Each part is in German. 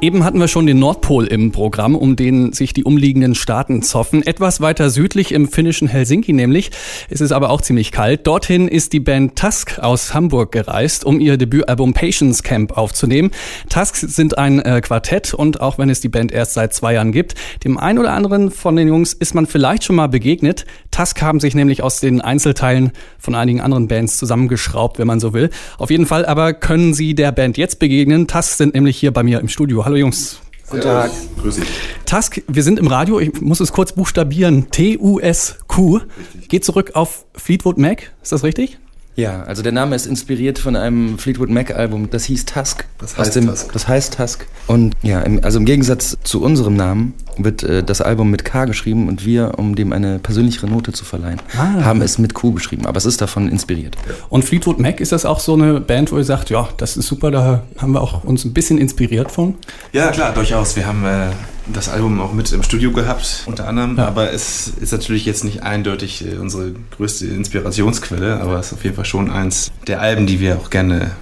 Eben hatten wir schon den Nordpol im Programm, um den sich die umliegenden Staaten zoffen. Etwas weiter südlich im finnischen Helsinki nämlich. Es ist aber auch ziemlich kalt. Dorthin ist die Band Tusk aus Hamburg gereist, um ihr Debütalbum Patience Camp aufzunehmen. Tusk sind ein äh, Quartett und auch wenn es die Band erst seit zwei Jahren gibt, dem einen oder anderen von den Jungs ist man vielleicht schon mal begegnet. Tusk haben sich nämlich aus den Einzelteilen von einigen anderen Bands zusammengeschraubt, wenn man so will. Auf jeden Fall aber können sie der Band jetzt begegnen. Tusk sind nämlich hier bei mir im Studio. Hallo Jungs. Guten Tag. Grüß dich. Tusk, wir sind im Radio, ich muss es kurz buchstabieren. T-U-S-Q. Geht zurück auf Fleetwood Mac, ist das richtig? Ja, also der Name ist inspiriert von einem Fleetwood Mac Album, das hieß Tusk. Das heißt dem, Tusk. Das heißt Tusk. Und ja, im, also im Gegensatz zu unserem Namen wird äh, das Album mit K geschrieben und wir, um dem eine persönlichere Note zu verleihen, Ah. haben es mit Q geschrieben. Aber es ist davon inspiriert. Und Fleetwood Mac, ist das auch so eine Band, wo ihr sagt, ja, das ist super, da haben wir auch uns ein bisschen inspiriert von? Ja, klar, durchaus. Wir haben äh, das Album auch mit im Studio gehabt, unter anderem. Ja. Aber es ist natürlich jetzt nicht eindeutig äh, unsere größte Inspirationsquelle, aber es ist auf jeden Fall schon eins der Alben, die wir auch gerne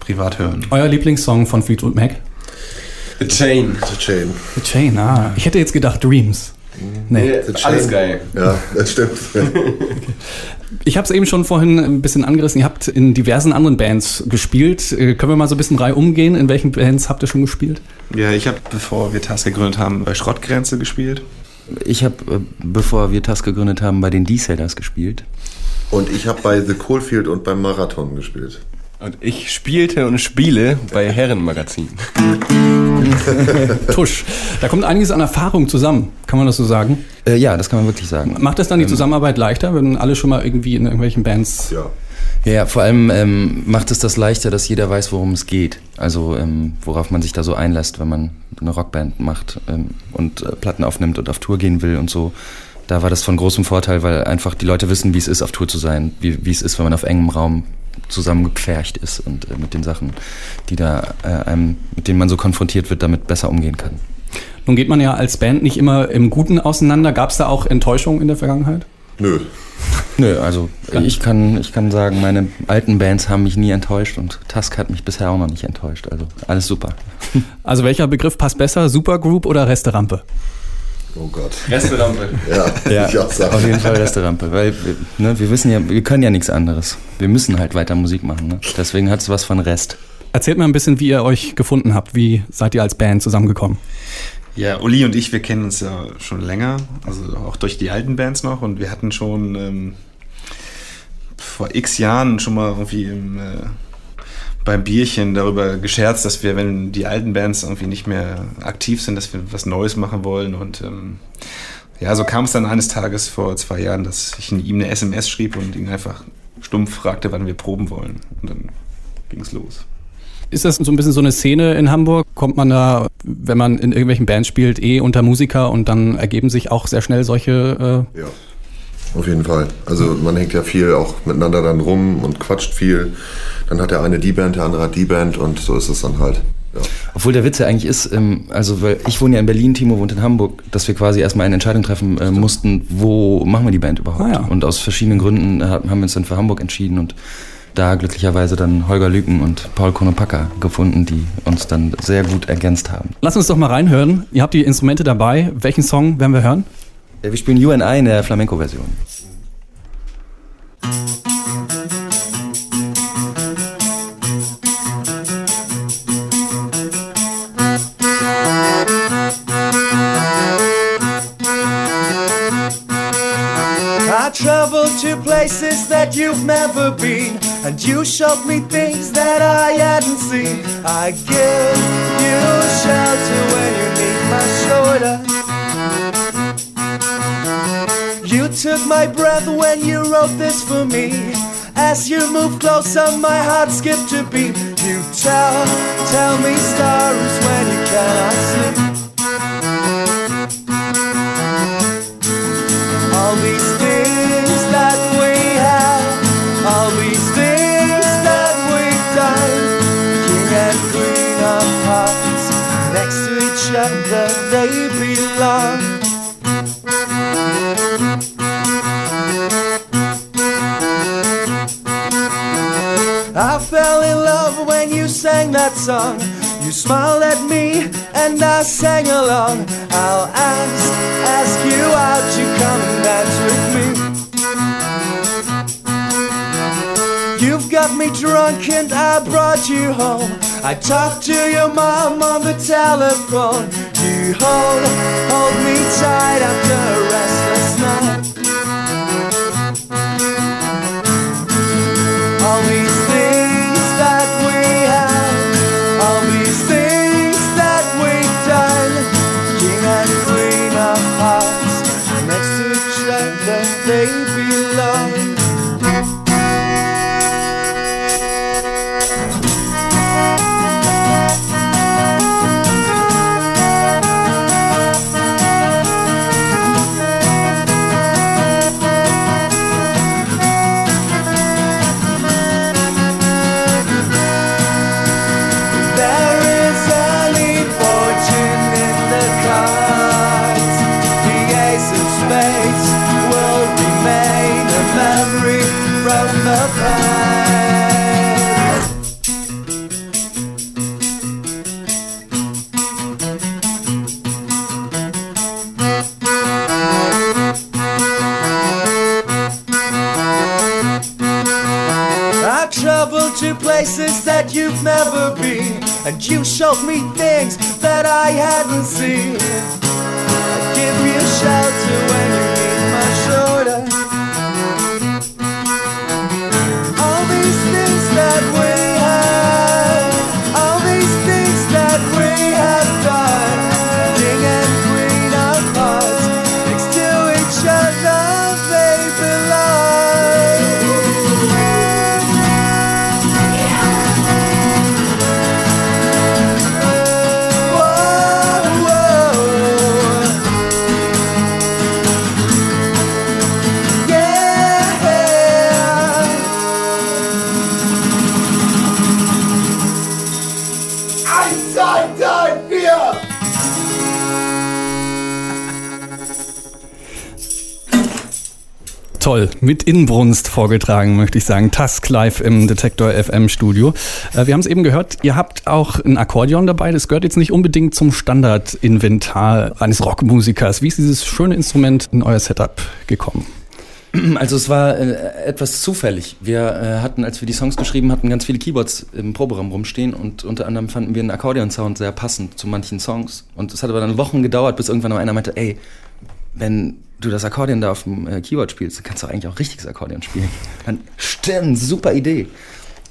privat hören. Euer Lieblingssong von Fleetwood Mac? The Chain. The Chain. The Chain, ah. Ich hätte jetzt gedacht Dreams. Nee. Ja, alles geil. Ja, das stimmt. Ich habe es eben schon vorhin ein bisschen angerissen. Ihr habt in diversen anderen Bands gespielt. Äh, Können wir mal so ein bisschen Reihe umgehen? In welchen Bands habt ihr schon gespielt? Ja, ich habe, bevor wir Task gegründet haben, bei Schrottgrenze gespielt. Ich habe, äh, bevor wir Tusk gegründet haben, bei den D-Sailors gespielt. Und ich habe bei The Coalfield und beim Marathon gespielt. Und ich spielte und spiele bei Herrenmagazin. Tusch. Da kommt einiges an Erfahrung zusammen. Kann man das so sagen? Äh, ja, das kann man wirklich sagen. Macht das dann die Zusammenarbeit leichter, wenn alle schon mal irgendwie in irgendwelchen Bands Ja. Ja, ja, vor allem ähm, macht es das leichter, dass jeder weiß, worum es geht. Also ähm, worauf man sich da so einlässt, wenn man eine Rockband macht ähm, und äh, Platten aufnimmt und auf Tour gehen will und so. Da war das von großem Vorteil, weil einfach die Leute wissen, wie es ist, auf Tour zu sein, wie, wie es ist, wenn man auf engem Raum zusammengepfercht ist und äh, mit den Sachen, die da äh, einem, mit denen man so konfrontiert wird, damit besser umgehen kann. Nun geht man ja als Band nicht immer im Guten auseinander. Gab es da auch Enttäuschungen in der Vergangenheit? Nö. Nö, also ich kann, ich kann sagen, meine alten Bands haben mich nie enttäuscht und Tusk hat mich bisher auch noch nicht enttäuscht. Also alles super. Also welcher Begriff passt besser? Supergroup oder Resterampe? Oh Gott. Restaurante. Ja, ich auch sagen. Auf jeden Fall Resterampe, weil wir, ne, wir wissen ja, wir können ja nichts anderes. Wir müssen halt weiter Musik machen. Ne? Deswegen hat es was von Rest. Erzählt mal ein bisschen, wie ihr euch gefunden habt. Wie seid ihr als Band zusammengekommen? Ja, Uli und ich, wir kennen uns ja schon länger, also auch durch die alten Bands noch und wir hatten schon ähm, vor x Jahren schon mal irgendwie im, äh, beim Bierchen darüber gescherzt, dass wir, wenn die alten Bands irgendwie nicht mehr aktiv sind, dass wir was Neues machen wollen und ähm, ja, so kam es dann eines Tages vor zwei Jahren, dass ich ihm eine SMS schrieb und ihn einfach stumpf fragte, wann wir proben wollen und dann ging es los. Ist das so ein bisschen so eine Szene in Hamburg? Kommt man da, wenn man in irgendwelchen Bands spielt, eh unter Musiker und dann ergeben sich auch sehr schnell solche. Äh Ja. Auf jeden Fall. Also man hängt ja viel auch miteinander dann rum und quatscht viel. Dann hat der eine die Band, der andere hat die Band und so ist es dann halt. Ja. Obwohl der Witz ja eigentlich ist, ähm, also weil ich wohne ja in Berlin, Timo wohnt in Hamburg, dass wir quasi erstmal eine Entscheidung treffen äh, mussten, wo machen wir die Band überhaupt? Ah, ja. Und aus verschiedenen Gründen äh, haben wir uns dann für Hamburg entschieden und da glücklicherweise dann Holger Lüken und Paul Konopaka gefunden, die uns dann sehr gut ergänzt haben. Lass uns doch mal reinhören. Ihr habt die Instrumente dabei. Welchen Song werden wir hören? Äh, Wir spielen You and I in der Flamenco-Version. I traveled to places that you've never been, and you showed me things that I hadn't seen. I give you shelter when you need my shoulder. Took my breath when you wrote this for me. As you move closer, my heart skipped a beat. You tell, tell me stories sang that song. You smiled at me and I sang along. I'll ask, ask you out, to come and dance with me. You've got me drunk and I brought you home. I talked to your mom on the telephone. You hold, hold me tight after a restless the. I traveled to places that you've never been, and you showed me things that I hadn't seen. I give you shelter Toll, mit Inbrunst vorgetragen, möchte ich sagen. Task live im Detektor FM Studio. Äh, Wir haben es eben gehört, ihr habt auch ein Akkordeon dabei. Das gehört jetzt nicht unbedingt zum Standardinventar eines Rockmusikers. Wie ist dieses schöne Instrument in euer Setup gekommen? Also es war äh, etwas zufällig. Wir äh, hatten, als wir die Songs geschrieben hatten, ganz viele Keyboards im Proberaum rumstehen und unter anderem fanden wir einen Akkordeon-Sound sehr passend zu manchen Songs. Und es hat aber dann Wochen gedauert, bis irgendwann mal einer meinte, ey, wenn du das Akkordeon da auf dem äh, Keyboard spielst, kannst du eigentlich auch richtiges Akkordeon spielen. Dann, stimmt, super Idee.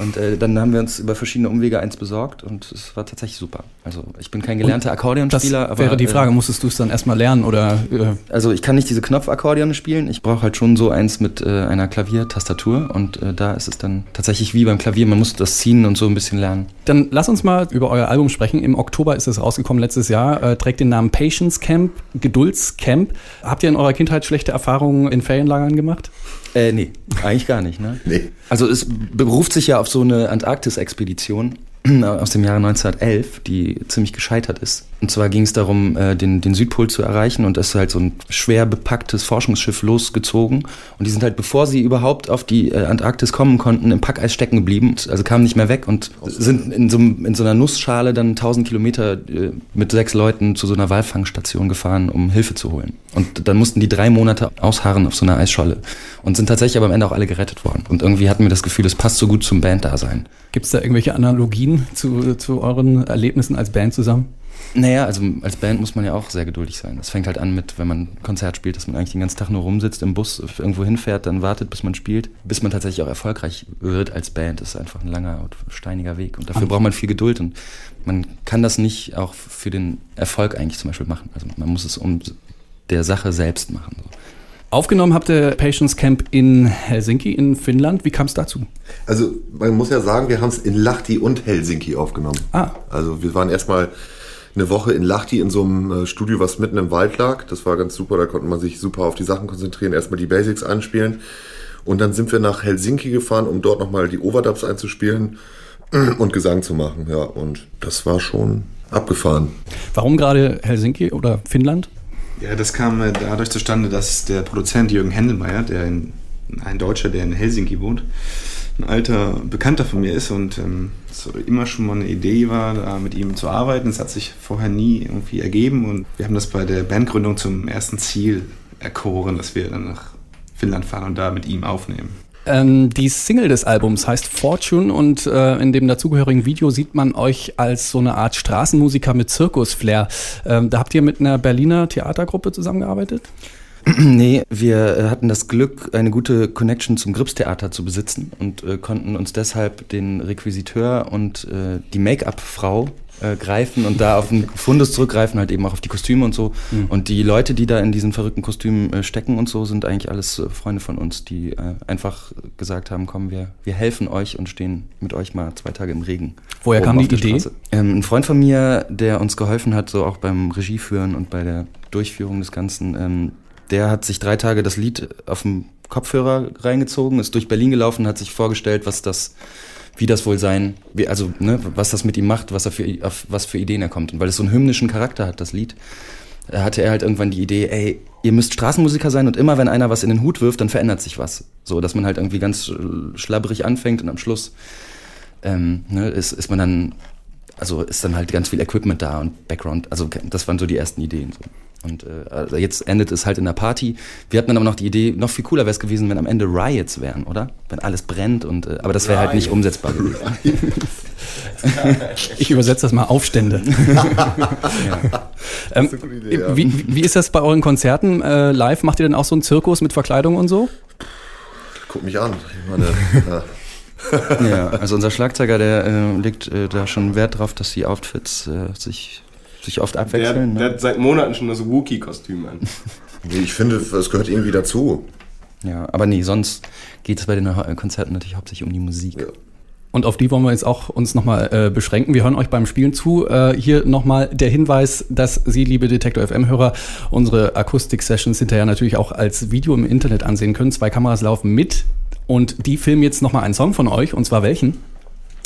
Und äh, dann haben wir uns über verschiedene Umwege eins besorgt und es war tatsächlich super. Also ich bin kein gelernter Das Akkordeonspieler, aber wäre die äh, Frage, musstest du es dann erstmal lernen oder äh, also ich kann nicht diese Knopfakkordeone spielen. Ich brauche halt schon so eins mit äh, einer Klaviertastatur und äh, da ist es dann tatsächlich wie beim Klavier. Man muss das ziehen und so ein bisschen lernen. Dann lass uns mal über euer Album sprechen. Im Oktober ist es rausgekommen letztes Jahr. Äh, trägt den Namen Patience Camp, Geduldscamp. Habt ihr in eurer Kindheit schlechte Erfahrungen in Ferienlagern gemacht? Äh, nee, eigentlich gar nicht, ne? Nee. Also es beruft sich ja auf so eine Antarktis-Expedition aus dem Jahre 1911, die ziemlich gescheitert ist. Und zwar ging es darum, äh, den, den Südpol zu erreichen und es ist halt so ein schwer bepacktes Forschungsschiff losgezogen. Und die sind halt, bevor sie überhaupt auf die äh, Antarktis kommen konnten, im Packeis stecken geblieben, also kamen nicht mehr weg und sind in so, in so einer Nussschale dann 1000 Kilometer äh, mit sechs Leuten zu so einer Walfangstation gefahren, um Hilfe zu holen. Und dann mussten die drei Monate ausharren auf so einer Eisscholle und sind tatsächlich aber am Ende auch alle gerettet worden. Und irgendwie hatten wir das Gefühl, es passt so gut zum Banddasein. Gibt es da irgendwelche Analogien zu, zu euren Erlebnissen als Band zusammen? Naja, also als Band muss man ja auch sehr geduldig sein. Das fängt halt an mit, wenn man ein Konzert spielt, dass man eigentlich den ganzen Tag nur rumsitzt, im Bus irgendwo hinfährt, dann wartet, bis man spielt, bis man tatsächlich auch erfolgreich wird als Band. Das ist einfach ein langer und steiniger Weg. Und dafür braucht man viel Geduld und man kann das nicht auch für den Erfolg eigentlich zum Beispiel machen. Also man muss es um der Sache selbst machen. So. Aufgenommen habt ihr Patience Camp in Helsinki in Finnland. Wie kam es dazu? Also man muss ja sagen, wir haben es in Lahti und Helsinki aufgenommen. Ah. Also wir waren erstmal eine Woche in Lahti in so einem äh, Studio, was mitten im Wald lag. Das war ganz super, da konnte man sich super auf die Sachen konzentrieren, erstmal die Basics einspielen. Und dann sind wir nach Helsinki gefahren, um dort nochmal die Overdubs einzuspielen und Gesang zu machen. Ja, und das war schon abgefahren. Warum gerade Helsinki oder Finnland? Ja, das kam äh, dadurch zustande, dass der Produzent Jürgen Händelmeier, der in, ein Deutscher, der in Helsinki wohnt, ein alter Bekannter von mir ist und ähm, so immer schon mal eine Idee war, da mit ihm zu arbeiten. Es hat sich vorher nie irgendwie ergeben und wir haben das bei der Bandgründung zum ersten Ziel erkoren, dass wir dann nach Finnland fahren und da mit ihm aufnehmen. Ähm, die Single des Albums heißt Fortune und äh, in dem dazugehörigen Video sieht man euch als so eine Art Straßenmusiker mit Zirkusflair. Ähm, da habt ihr mit einer Berliner Theatergruppe zusammengearbeitet? Nee, wir äh, hatten das Glück, eine gute Connection zum Gripstheater zu besitzen und äh, konnten uns deshalb den Requisiteur und äh, die Make-up-Frau äh, greifen und da auf den Fundus zurückgreifen, halt eben auch auf die Kostüme und so. Mhm. Und die Leute, die da in diesen verrückten Kostümen äh, stecken und so, sind eigentlich alles äh, Freunde von uns, die äh, einfach gesagt haben, komm, wir, wir helfen euch und stehen mit euch mal zwei Tage im Regen. Woher kam die Idee? Ähm, ein Freund von mir, der uns geholfen hat, so auch beim Regieführen und bei der Durchführung des Ganzen, ähm, der hat sich drei Tage das Lied auf dem Kopfhörer reingezogen, ist durch Berlin gelaufen, hat sich vorgestellt, was das, wie das wohl sein, wie, also ne, was das mit ihm macht, was er für, auf was für Ideen er kommt. Und weil es so einen hymnischen Charakter hat, das Lied, äh, hatte er halt irgendwann die Idee, ey, ihr müsst Straßenmusiker sein und immer wenn einer was in den Hut wirft, dann verändert sich was. So, dass man halt irgendwie ganz äh, schlabberig anfängt und am Schluss ähm, ne, ist, ist man dann, also ist dann halt ganz viel Equipment da und Background. Also das waren so die ersten Ideen. So. Und äh, also jetzt endet es halt in der Party. Wir hatten dann aber noch die Idee, noch viel cooler wäre es gewesen, wenn am Ende Riots wären, oder? Wenn alles brennt und äh, aber das wäre halt nicht umsetzbar gewesen. Ich übersetze das mal Aufstände. ähm, ist eine gute Idee, ja. wie, wie ist das bei euren Konzerten äh, live? Macht ihr denn auch so einen Zirkus mit Verkleidung und so? Guck mich an. Ich meine, ja. ja, also unser Schlagzeuger, der äh, legt äh, da schon Wert drauf, dass die Outfits äh, sich, sich oft Der, abwechseln. der ne? hat seit Monaten schon das Wookie-Kostüm an. Nee, ich finde, es gehört irgendwie dazu. Ja, aber nee, sonst geht es bei den äh, Konzerten natürlich hauptsächlich um die Musik. Ja. Und auf die wollen wir jetzt auch uns nochmal äh, beschränken. Wir hören euch beim Spielen zu. Äh, hier nochmal der Hinweis, dass Sie, liebe Detektor FM-Hörer, unsere Akustik-Sessions hinterher natürlich auch als Video im Internet ansehen können. Zwei Kameras laufen mit und die filmen jetzt nochmal einen Song von euch. Und zwar welchen?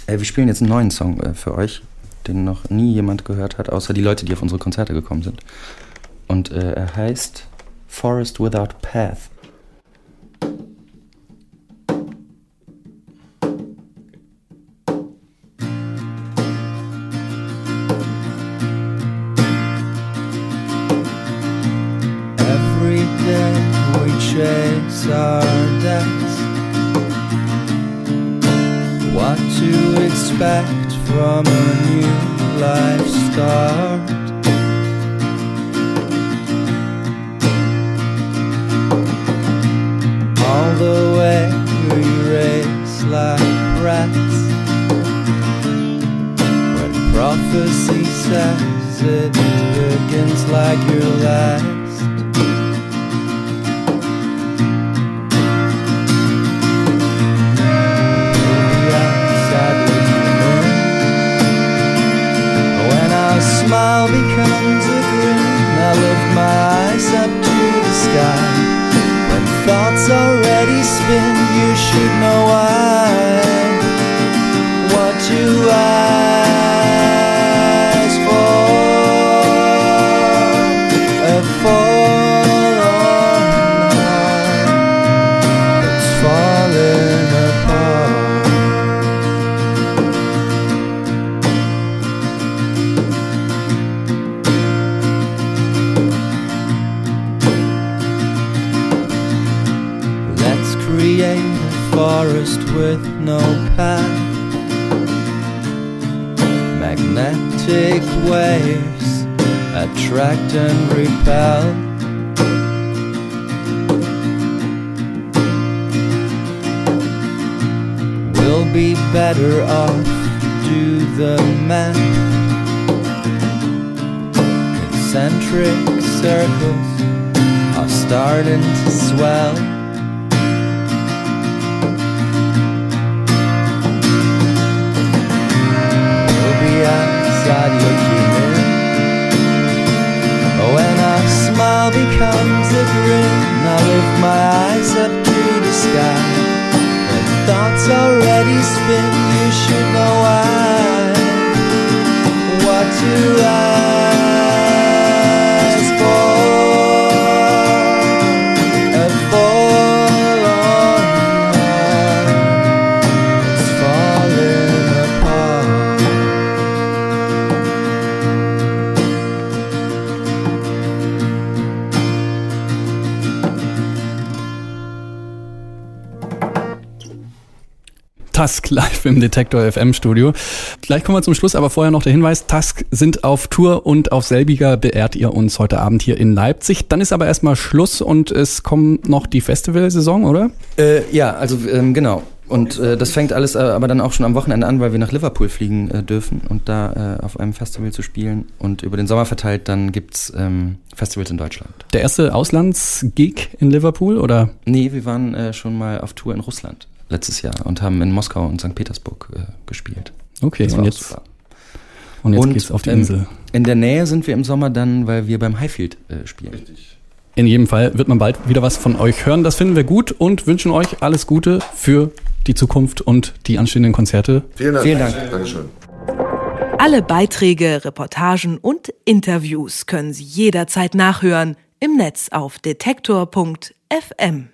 Äh, wir spielen jetzt einen neuen Song äh, für euch, den noch nie jemand gehört hat, außer die Leute, die auf unsere Konzerte gekommen sind. Und äh, er heißt Forest Without Path. Every from a new life start? All the way we race like rats. When prophecy says it begins like your last. Better off do the math. Concentric circles are starting to swell. Tusk live im Detektor FM Studio. Gleich kommen wir zum Schluss, aber vorher noch der Hinweis, Tusk sind auf Tour und auf selbiger beehrt ihr uns heute Abend hier in Leipzig. Dann ist aber erstmal Schluss und es kommt noch die Festivalsaison, oder? Äh, ja, also ähm, genau. Und äh, das fängt alles äh, aber dann auch schon am Wochenende an, weil wir nach Liverpool fliegen äh, dürfen und da äh, auf einem Festival zu spielen. Und über den Sommer verteilt, dann gibt's ähm, Festivals in Deutschland. Der erste Auslandsgig in Liverpool, oder? Nee, wir waren äh, schon mal auf Tour in Russland letztes Jahr und haben in Moskau und St. Petersburg äh, gespielt. Okay, Das war und jetzt, super. und jetzt Und, geht's auf die ähm, Insel. In der Nähe sind wir im Sommer dann, weil wir beim Highfield äh, spielen. In jedem Fall wird man bald wieder was von euch hören. Das finden wir gut und wünschen euch alles Gute für die Zukunft und die anstehenden Konzerte. Vielen Dank. Vielen Dank. Dankeschön. Alle Beiträge, Reportagen und Interviews können Sie jederzeit nachhören im Netz auf detektor.fm.